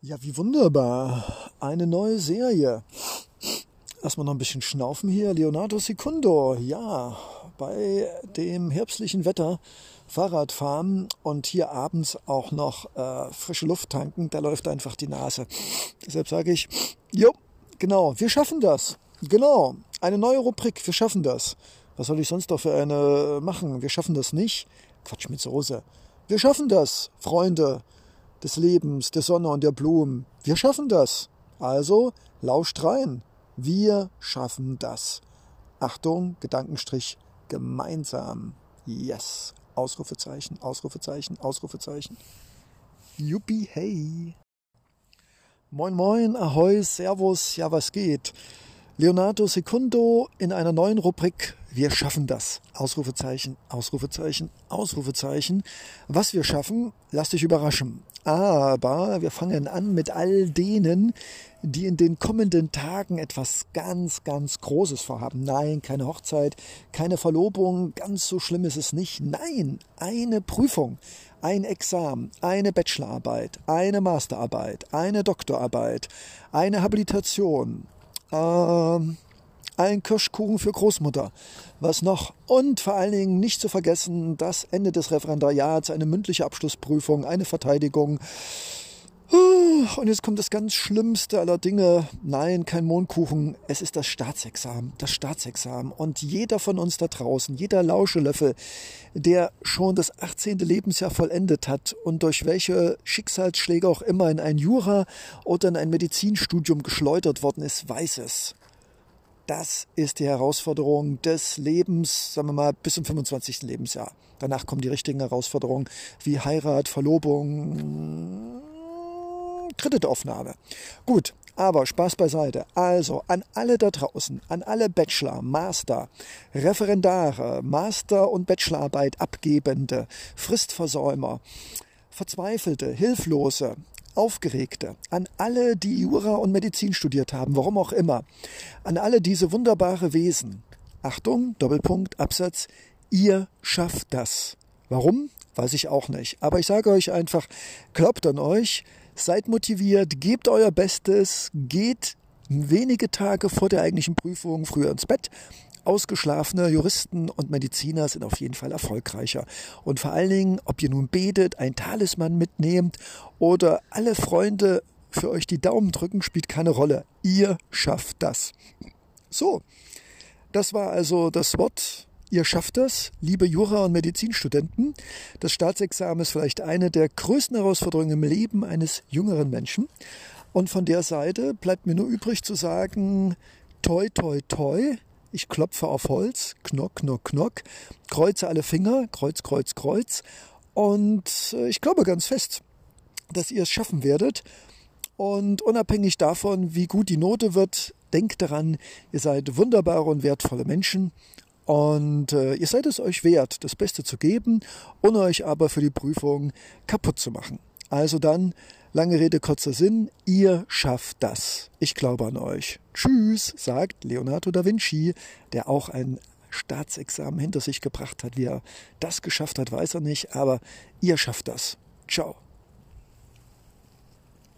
Ja, wie wunderbar. Eine neue Serie. Erstmal noch ein bisschen schnaufen hier. Leonardo Secundo. Ja, bei dem herbstlichen Wetter Fahrrad fahren und hier abends auch noch äh, frische Luft tanken. Da läuft einfach die Nase. Deshalb sage ich, jo, genau, wir schaffen das. Genau, eine neue Rubrik, wir schaffen das. Was soll ich sonst doch für eine machen? Wir schaffen das nicht. Quatsch mit Soße. Wir schaffen das, Freunde des Lebens, der Sonne und der Blumen. Wir schaffen das. Also lauscht rein. Wir schaffen das. Achtung, Gedankenstrich, gemeinsam. Yes. Ausrufezeichen, Ausrufezeichen, Ausrufezeichen. Yuppie, hey. Moin, moin, ahoi, servus, ja, was geht? Leonardo Secundo in einer neuen Rubrik Wir schaffen das. Ausrufezeichen, Ausrufezeichen, Ausrufezeichen. Was wir schaffen, lasst dich überraschen. Aber wir fangen an mit all denen, die in den kommenden Tagen etwas ganz, ganz Großes vorhaben. Nein, keine Hochzeit, keine Verlobung, ganz so schlimm ist es nicht. Nein, eine Prüfung, ein Examen, eine Bachelorarbeit, eine Masterarbeit, eine Doktorarbeit, eine Habilitation, ähm, ein Kirschkuchen für Großmutter. Was noch? Und vor allen Dingen nicht zu vergessen, das Ende des Referendariats, eine mündliche Abschlussprüfung, eine Verteidigung. Und jetzt kommt das ganz Schlimmste aller Dinge. Nein, kein Mondkuchen. Es ist das Staatsexamen. Das Staatsexamen. Und jeder von uns da draußen, jeder Lauschelöffel, der schon das 18. Lebensjahr vollendet hat und durch welche Schicksalsschläge auch immer in ein Jura oder in ein Medizinstudium geschleudert worden ist, weiß es. Das ist die Herausforderung des Lebens, sagen wir mal, bis zum 25. Lebensjahr. Danach kommen die richtigen Herausforderungen wie Heirat, Verlobung, Kreditaufnahme. Gut, aber Spaß beiseite. Also an alle da draußen, an alle Bachelor, Master, Referendare, Master- und Bachelorarbeit abgebende, Fristversäumer, Verzweifelte, Hilflose, Aufgeregte, an alle, die Jura und Medizin studiert haben, warum auch immer, an alle diese wunderbare Wesen. Achtung, Doppelpunkt, Absatz, ihr schafft das. Warum? Weiß ich auch nicht. Aber ich sage euch einfach, glaubt an euch, Seid motiviert, gebt euer Bestes, geht wenige Tage vor der eigentlichen Prüfung früher ins Bett. Ausgeschlafene Juristen und Mediziner sind auf jeden Fall erfolgreicher. Und vor allen Dingen, ob ihr nun betet, ein Talisman mitnehmt oder alle Freunde für euch die Daumen drücken, spielt keine Rolle. Ihr schafft das. So, das war also das Wort Ihr schafft das, liebe Jura- und Medizinstudenten. Das Staatsexamen ist vielleicht eine der größten Herausforderungen im Leben eines jüngeren Menschen. Und von der Seite bleibt mir nur übrig zu sagen, toi, toi, toi. Ich klopfe auf Holz, knock, knock, knock, kreuze alle Finger, kreuz, kreuz, kreuz. Und äh, ich glaube ganz fest, dass ihr es schaffen werdet. Und unabhängig davon, wie gut die Note wird, denkt daran, ihr seid wunderbare und wertvolle Menschen und äh, ihr seid es euch wert, das Beste zu geben, ohne euch aber für die Prüfung kaputt zu machen. Also dann, lange Rede, kurzer Sinn, ihr schafft das. Ich glaube an euch. Tschüss, sagt Leonardo da Vinci, der auch ein Staatsexamen hinter sich gebracht hat. Wie er das geschafft hat, weiß er nicht, aber ihr schafft das. Ciao.